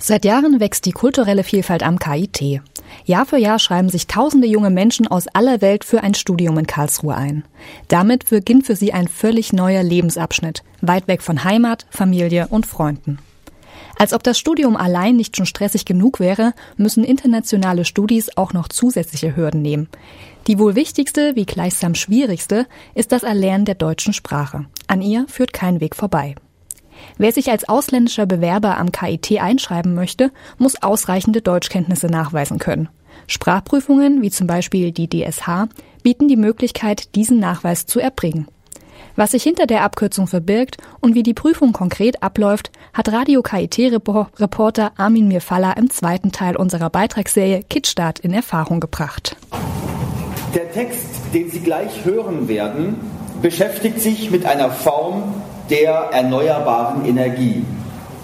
Seit Jahren wächst die kulturelle Vielfalt am KIT. Jahr für Jahr schreiben sich tausende junge Menschen aus aller Welt für ein Studium in Karlsruhe ein. Damit beginnt für sie ein völlig neuer Lebensabschnitt, weit weg von Heimat, Familie und Freunden. Als ob das Studium allein nicht schon stressig genug wäre, müssen internationale Studis auch noch zusätzliche Hürden nehmen. Die wohl wichtigste, wie gleichsam schwierigste, ist das Erlernen der deutschen Sprache. An ihr führt kein Weg vorbei. Wer sich als ausländischer Bewerber am KIT einschreiben möchte, muss ausreichende Deutschkenntnisse nachweisen können. Sprachprüfungen, wie zum Beispiel die DSH, bieten die Möglichkeit, diesen Nachweis zu erbringen. Was sich hinter der Abkürzung verbirgt und wie die Prüfung konkret abläuft, hat Radio KIT-Reporter Armin Mirfalla im zweiten Teil unserer Beitragsserie Kitstart in Erfahrung gebracht. Der Text, den Sie gleich hören werden, beschäftigt sich mit einer Form der erneuerbaren Energie,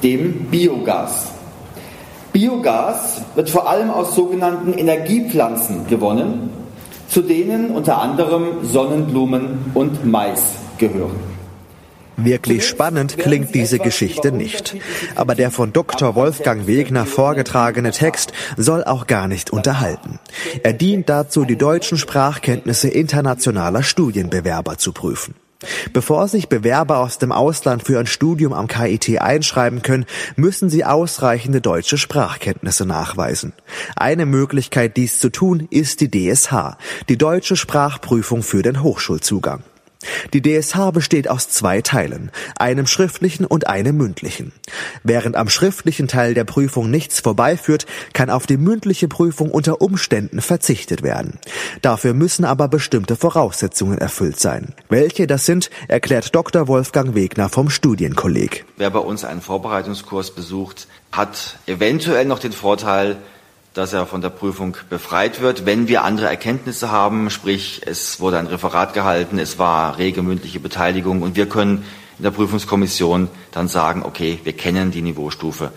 dem Biogas. Biogas wird vor allem aus sogenannten Energiepflanzen gewonnen, zu denen unter anderem Sonnenblumen und Mais gehören. Wirklich spannend klingt diese Geschichte nicht. Aber der von Dr. Wolfgang Wegner vorgetragene Text soll auch gar nicht unterhalten. Er dient dazu, die deutschen Sprachkenntnisse internationaler Studienbewerber zu prüfen. Bevor sich Bewerber aus dem Ausland für ein Studium am KIT einschreiben können, müssen sie ausreichende deutsche Sprachkenntnisse nachweisen. Eine Möglichkeit, dies zu tun, ist die DSH, die deutsche Sprachprüfung für den Hochschulzugang. Die DSH besteht aus zwei Teilen, einem schriftlichen und einem mündlichen. Während am schriftlichen Teil der Prüfung nichts vorbeiführt, kann auf die mündliche Prüfung unter Umständen verzichtet werden. Dafür müssen aber bestimmte Voraussetzungen erfüllt sein. Welche das sind, erklärt Dr. Wolfgang Wegner vom Studienkolleg. Wer bei uns einen Vorbereitungskurs besucht, hat eventuell noch den Vorteil, dass er von der Prüfung befreit wird, wenn wir andere Erkenntnisse haben, sprich es wurde ein Referat gehalten, es war rege mündliche Beteiligung und wir können in der Prüfungskommission dann sagen, okay, wir kennen die Niveaustufe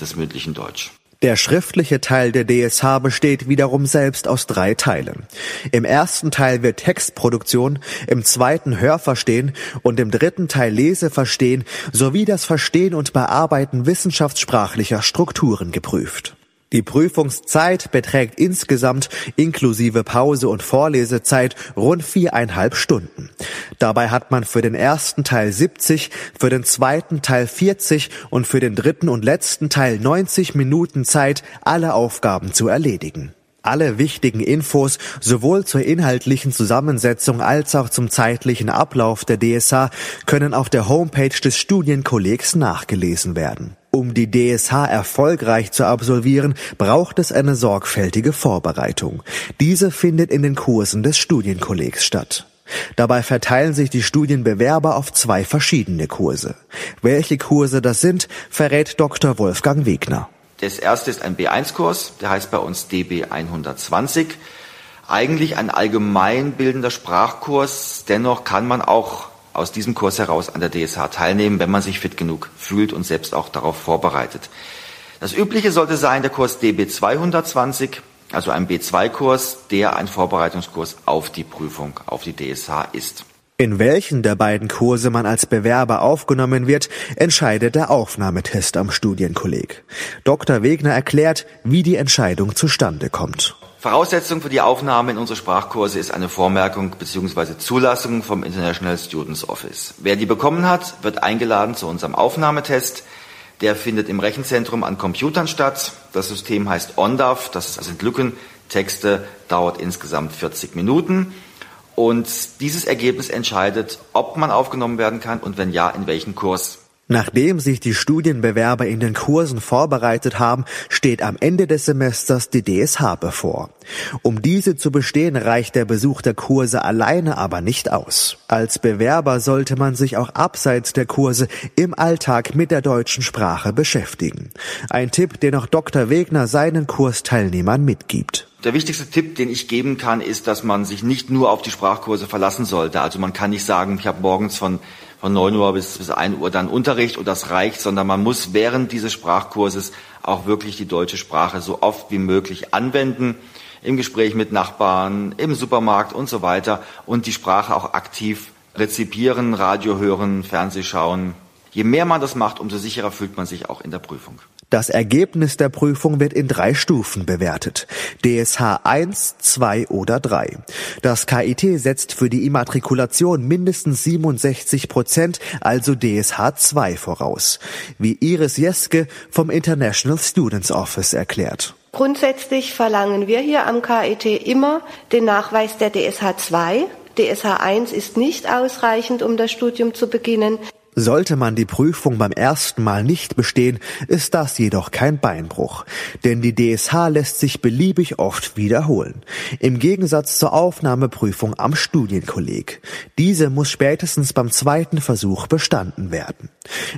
des mündlichen Deutsch. Der schriftliche Teil der DSH besteht wiederum selbst aus drei Teilen. Im ersten Teil wird Textproduktion, im zweiten Hörverstehen und im dritten Teil Leseverstehen sowie das Verstehen und Bearbeiten wissenschaftssprachlicher Strukturen geprüft. Die Prüfungszeit beträgt insgesamt inklusive Pause und Vorlesezeit rund viereinhalb Stunden. Dabei hat man für den ersten Teil 70, für den zweiten Teil 40 und für den dritten und letzten Teil 90 Minuten Zeit, alle Aufgaben zu erledigen. Alle wichtigen Infos sowohl zur inhaltlichen Zusammensetzung als auch zum zeitlichen Ablauf der DSA können auf der Homepage des Studienkollegs nachgelesen werden. Um die DSH erfolgreich zu absolvieren, braucht es eine sorgfältige Vorbereitung. Diese findet in den Kursen des Studienkollegs statt. Dabei verteilen sich die Studienbewerber auf zwei verschiedene Kurse. Welche Kurse das sind, verrät Dr. Wolfgang Wegner. Das erste ist ein B1-Kurs, der heißt bei uns DB 120. Eigentlich ein allgemeinbildender Sprachkurs, dennoch kann man auch aus diesem Kurs heraus an der DSH teilnehmen, wenn man sich fit genug fühlt und selbst auch darauf vorbereitet. Das Übliche sollte sein der Kurs DB 220, also ein B2-Kurs, der ein Vorbereitungskurs auf die Prüfung, auf die DSH ist. In welchen der beiden Kurse man als Bewerber aufgenommen wird, entscheidet der Aufnahmetest am Studienkolleg. Dr. Wegner erklärt, wie die Entscheidung zustande kommt. Voraussetzung für die Aufnahme in unsere Sprachkurse ist eine Vormerkung bzw. Zulassung vom International Students Office. Wer die bekommen hat, wird eingeladen zu unserem Aufnahmetest. Der findet im Rechenzentrum an Computern statt. Das System heißt ONDAF, das sind Lücken. Texte dauert insgesamt 40 Minuten. Und dieses Ergebnis entscheidet, ob man aufgenommen werden kann und wenn ja, in welchen Kurs. Nachdem sich die Studienbewerber in den Kursen vorbereitet haben, steht am Ende des Semesters die DSH bevor. Um diese zu bestehen, reicht der Besuch der Kurse alleine aber nicht aus. Als Bewerber sollte man sich auch abseits der Kurse im Alltag mit der deutschen Sprache beschäftigen. Ein Tipp, den auch Dr. Wegner seinen Kursteilnehmern mitgibt. Der wichtigste Tipp, den ich geben kann, ist, dass man sich nicht nur auf die Sprachkurse verlassen sollte. Also man kann nicht sagen, ich habe morgens von von 9 Uhr bis, bis 1 Uhr dann Unterricht und das reicht, sondern man muss während dieses Sprachkurses auch wirklich die deutsche Sprache so oft wie möglich anwenden, im Gespräch mit Nachbarn, im Supermarkt und so weiter und die Sprache auch aktiv rezipieren, Radio hören, Fernseh schauen. Je mehr man das macht, umso sicherer fühlt man sich auch in der Prüfung. Das Ergebnis der Prüfung wird in drei Stufen bewertet. DSH 1, 2 oder 3. Das KIT setzt für die Immatrikulation mindestens 67 Prozent, also DSH 2 voraus. Wie Iris Jeske vom International Students Office erklärt. Grundsätzlich verlangen wir hier am KIT immer den Nachweis der DSH 2. DSH 1 ist nicht ausreichend, um das Studium zu beginnen. Sollte man die Prüfung beim ersten Mal nicht bestehen, ist das jedoch kein Beinbruch, denn die DSH lässt sich beliebig oft wiederholen. Im Gegensatz zur Aufnahmeprüfung am Studienkolleg. Diese muss spätestens beim zweiten Versuch bestanden werden.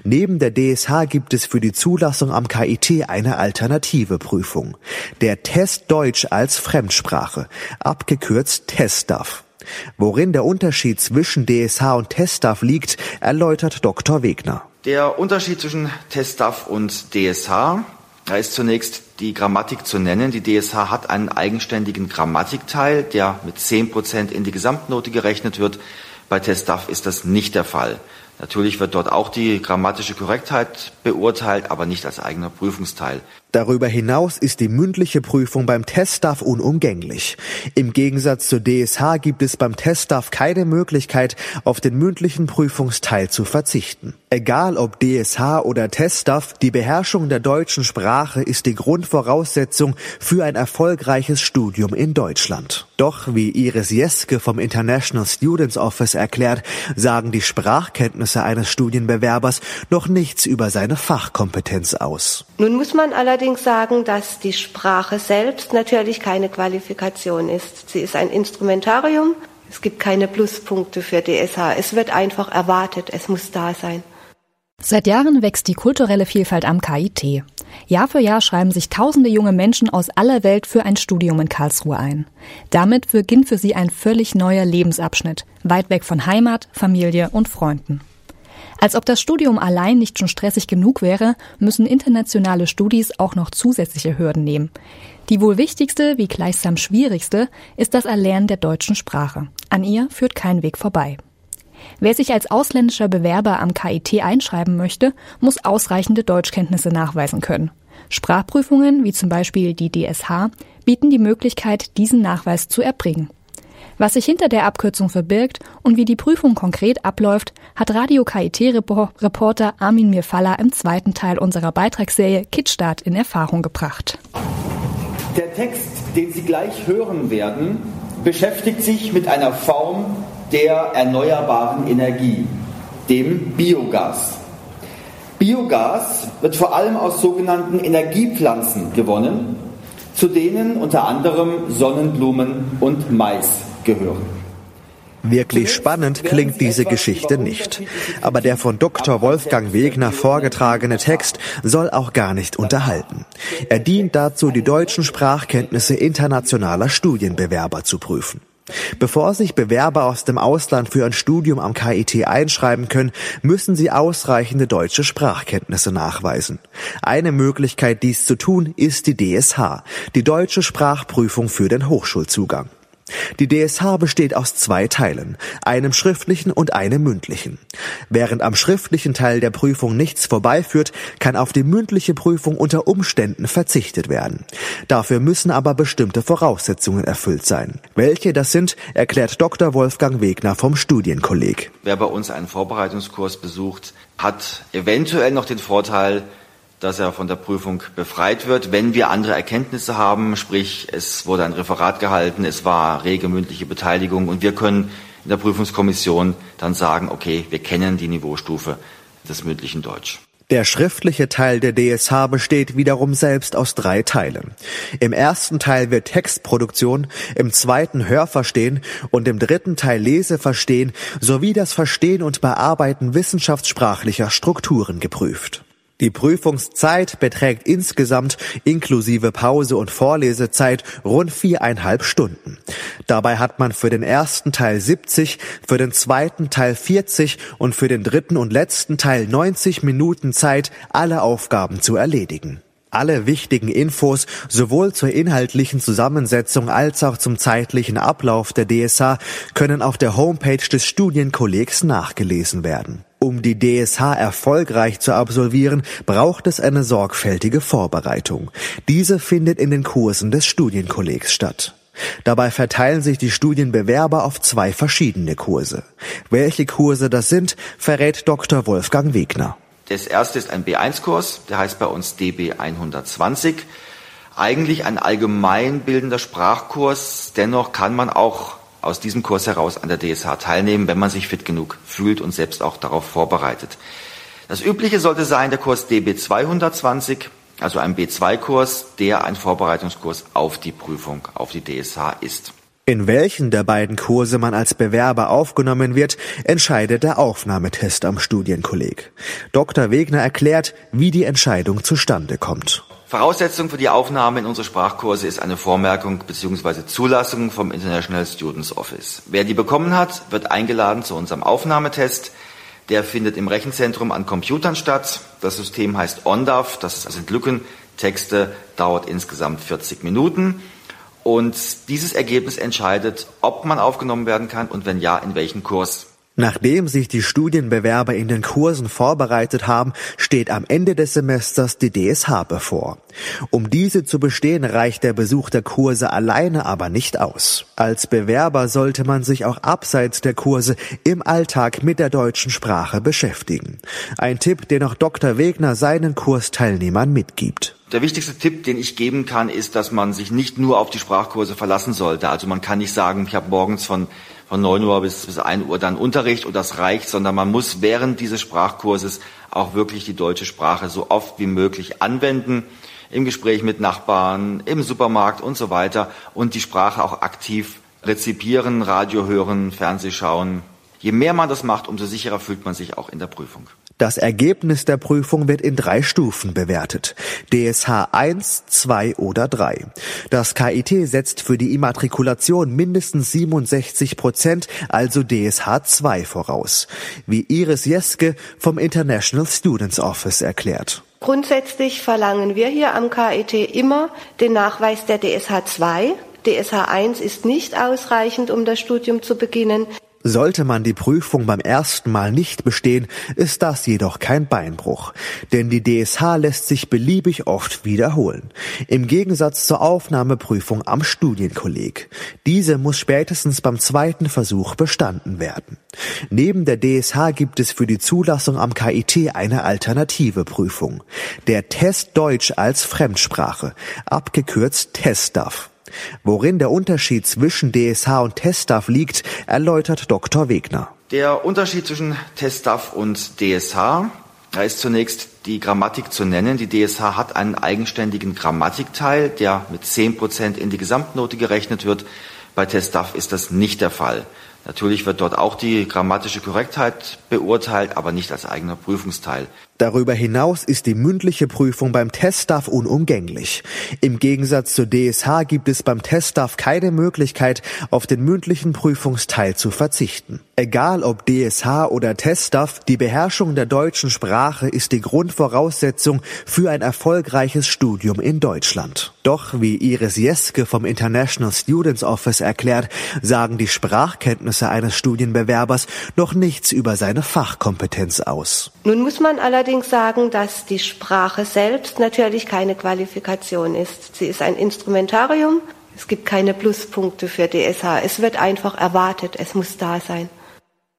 Neben der DSH gibt es für die Zulassung am KIT eine alternative Prüfung. Der Test Deutsch als Fremdsprache, abgekürzt TESTAF. Worin der Unterschied zwischen DSH und TestDAF liegt, erläutert Dr. Wegner. Der Unterschied zwischen TestDAF und DSH, da ist zunächst die Grammatik zu nennen. Die DSH hat einen eigenständigen Grammatikteil, der mit 10 Prozent in die Gesamtnote gerechnet wird. Bei TestDAF ist das nicht der Fall. Natürlich wird dort auch die grammatische Korrektheit beurteilt, aber nicht als eigener Prüfungsteil. Darüber hinaus ist die mündliche Prüfung beim Teststaff unumgänglich. Im Gegensatz zur DSH gibt es beim Teststaff keine Möglichkeit, auf den mündlichen Prüfungsteil zu verzichten. Egal ob DSH oder Teststaff, die Beherrschung der deutschen Sprache ist die Grundvoraussetzung für ein erfolgreiches Studium in Deutschland. Doch, wie Iris Jeske vom International Students Office erklärt, sagen die Sprachkenntnisse eines Studienbewerbers noch nichts über seine Fachkompetenz aus. Nun muss man allerdings allerdings sagen, dass die Sprache selbst natürlich keine Qualifikation ist. Sie ist ein Instrumentarium. Es gibt keine Pluspunkte für DSH. Es wird einfach erwartet. Es muss da sein. Seit Jahren wächst die kulturelle Vielfalt am KIT. Jahr für Jahr schreiben sich tausende junge Menschen aus aller Welt für ein Studium in Karlsruhe ein. Damit beginnt für sie ein völlig neuer Lebensabschnitt, weit weg von Heimat, Familie und Freunden. Als ob das Studium allein nicht schon stressig genug wäre, müssen internationale Studis auch noch zusätzliche Hürden nehmen. Die wohl wichtigste, wie gleichsam schwierigste, ist das Erlernen der deutschen Sprache. An ihr führt kein Weg vorbei. Wer sich als ausländischer Bewerber am KIT einschreiben möchte, muss ausreichende Deutschkenntnisse nachweisen können. Sprachprüfungen, wie zum Beispiel die DSH, bieten die Möglichkeit, diesen Nachweis zu erbringen. Was sich hinter der Abkürzung verbirgt und wie die Prüfung konkret abläuft, hat Radio KIT-Reporter Armin Mirfalla im zweiten Teil unserer Beitragsserie Kickstart in Erfahrung gebracht. Der Text, den Sie gleich hören werden, beschäftigt sich mit einer Form der erneuerbaren Energie, dem Biogas. Biogas wird vor allem aus sogenannten Energiepflanzen gewonnen, zu denen unter anderem Sonnenblumen und Mais gehören. Wirklich spannend klingt diese Geschichte nicht. Aber der von Dr. Wolfgang Wegner vorgetragene Text soll auch gar nicht unterhalten. Er dient dazu, die deutschen Sprachkenntnisse internationaler Studienbewerber zu prüfen. Bevor sich Bewerber aus dem Ausland für ein Studium am KIT einschreiben können, müssen sie ausreichende deutsche Sprachkenntnisse nachweisen. Eine Möglichkeit, dies zu tun, ist die DSH, die deutsche Sprachprüfung für den Hochschulzugang. Die DSH besteht aus zwei Teilen, einem schriftlichen und einem mündlichen. Während am schriftlichen Teil der Prüfung nichts vorbeiführt, kann auf die mündliche Prüfung unter Umständen verzichtet werden. Dafür müssen aber bestimmte Voraussetzungen erfüllt sein. Welche das sind, erklärt Dr. Wolfgang Wegner vom Studienkolleg. Wer bei uns einen Vorbereitungskurs besucht, hat eventuell noch den Vorteil, dass er von der Prüfung befreit wird, wenn wir andere Erkenntnisse haben, sprich es wurde ein Referat gehalten, es war rege mündliche Beteiligung und wir können in der Prüfungskommission dann sagen, okay, wir kennen die Niveaustufe des mündlichen Deutsch. Der schriftliche Teil der DSH besteht wiederum selbst aus drei Teilen. Im ersten Teil wird Textproduktion, im zweiten Hörverstehen und im dritten Teil Leseverstehen sowie das Verstehen und Bearbeiten wissenschaftssprachlicher Strukturen geprüft. Die Prüfungszeit beträgt insgesamt inklusive Pause und Vorlesezeit rund viereinhalb Stunden. Dabei hat man für den ersten Teil 70, für den zweiten Teil 40 und für den dritten und letzten Teil 90 Minuten Zeit, alle Aufgaben zu erledigen. Alle wichtigen Infos sowohl zur inhaltlichen Zusammensetzung als auch zum zeitlichen Ablauf der DSA können auf der Homepage des Studienkollegs nachgelesen werden. Um die DSH erfolgreich zu absolvieren, braucht es eine sorgfältige Vorbereitung. Diese findet in den Kursen des Studienkollegs statt. Dabei verteilen sich die Studienbewerber auf zwei verschiedene Kurse. Welche Kurse das sind, verrät Dr. Wolfgang Wegner. Das erste ist ein B1-Kurs, der heißt bei uns DB 120. Eigentlich ein allgemeinbildender Sprachkurs, dennoch kann man auch aus diesem Kurs heraus an der DSH teilnehmen, wenn man sich fit genug fühlt und selbst auch darauf vorbereitet. Das Übliche sollte sein der Kurs DB 220, also ein B2-Kurs, der ein Vorbereitungskurs auf die Prüfung, auf die DSH ist. In welchen der beiden Kurse man als Bewerber aufgenommen wird, entscheidet der Aufnahmetest am Studienkolleg. Dr. Wegner erklärt, wie die Entscheidung zustande kommt. Voraussetzung für die Aufnahme in unsere Sprachkurse ist eine Vormerkung bzw. Zulassung vom International Students Office. Wer die bekommen hat, wird eingeladen zu unserem Aufnahmetest. Der findet im Rechenzentrum an Computern statt. Das System heißt ONDAF, das sind Lücken, Texte, dauert insgesamt 40 Minuten. Und dieses Ergebnis entscheidet, ob man aufgenommen werden kann und wenn ja, in welchen Kurs. Nachdem sich die Studienbewerber in den Kursen vorbereitet haben, steht am Ende des Semesters die DSH bevor. Um diese zu bestehen, reicht der Besuch der Kurse alleine aber nicht aus. Als Bewerber sollte man sich auch abseits der Kurse im Alltag mit der deutschen Sprache beschäftigen. Ein Tipp, den auch Dr. Wegner seinen Kursteilnehmern mitgibt. Der wichtigste Tipp, den ich geben kann, ist, dass man sich nicht nur auf die Sprachkurse verlassen sollte. Also man kann nicht sagen, ich habe morgens von von 9 Uhr bis, bis 1 Uhr dann Unterricht und das reicht, sondern man muss während dieses Sprachkurses auch wirklich die deutsche Sprache so oft wie möglich anwenden, im Gespräch mit Nachbarn, im Supermarkt und so weiter und die Sprache auch aktiv rezipieren, Radio hören, Fernseh schauen. Je mehr man das macht, umso sicherer fühlt man sich auch in der Prüfung. Das Ergebnis der Prüfung wird in drei Stufen bewertet. DSH 1, 2 oder 3. Das KIT setzt für die Immatrikulation mindestens 67 Prozent, also DSH 2 voraus. Wie Iris Jeske vom International Students Office erklärt. Grundsätzlich verlangen wir hier am KIT immer den Nachweis der DSH 2. DSH 1 ist nicht ausreichend, um das Studium zu beginnen. Sollte man die Prüfung beim ersten Mal nicht bestehen, ist das jedoch kein Beinbruch, denn die DSH lässt sich beliebig oft wiederholen. Im Gegensatz zur Aufnahmeprüfung am Studienkolleg. Diese muss spätestens beim zweiten Versuch bestanden werden. Neben der DSH gibt es für die Zulassung am KIT eine alternative Prüfung. Der Test Deutsch als Fremdsprache, abgekürzt TESTAF. Worin der Unterschied zwischen DSH und TestDAF liegt, erläutert Dr. Wegner. Der Unterschied zwischen TestDAF und DSH da ist zunächst die Grammatik zu nennen. Die DSH hat einen eigenständigen Grammatikteil, der mit 10 Prozent in die Gesamtnote gerechnet wird. Bei TestDAF ist das nicht der Fall. Natürlich wird dort auch die grammatische Korrektheit beurteilt, aber nicht als eigener Prüfungsteil. Darüber hinaus ist die mündliche Prüfung beim Teststaff unumgänglich. Im Gegensatz zur DSH gibt es beim Teststaff keine Möglichkeit, auf den mündlichen Prüfungsteil zu verzichten. Egal ob DSH oder Teststaff, die Beherrschung der deutschen Sprache ist die Grundvoraussetzung für ein erfolgreiches Studium in Deutschland. Doch, wie Iris Jeske vom International Students Office erklärt, sagen die Sprachkenntnisse eines Studienbewerbers noch nichts über seine Fachkompetenz aus. Nun muss man allerdings sagen, dass die Sprache selbst natürlich keine Qualifikation ist. Sie ist ein Instrumentarium. Es gibt keine Pluspunkte für DSH. Es wird einfach erwartet. Es muss da sein.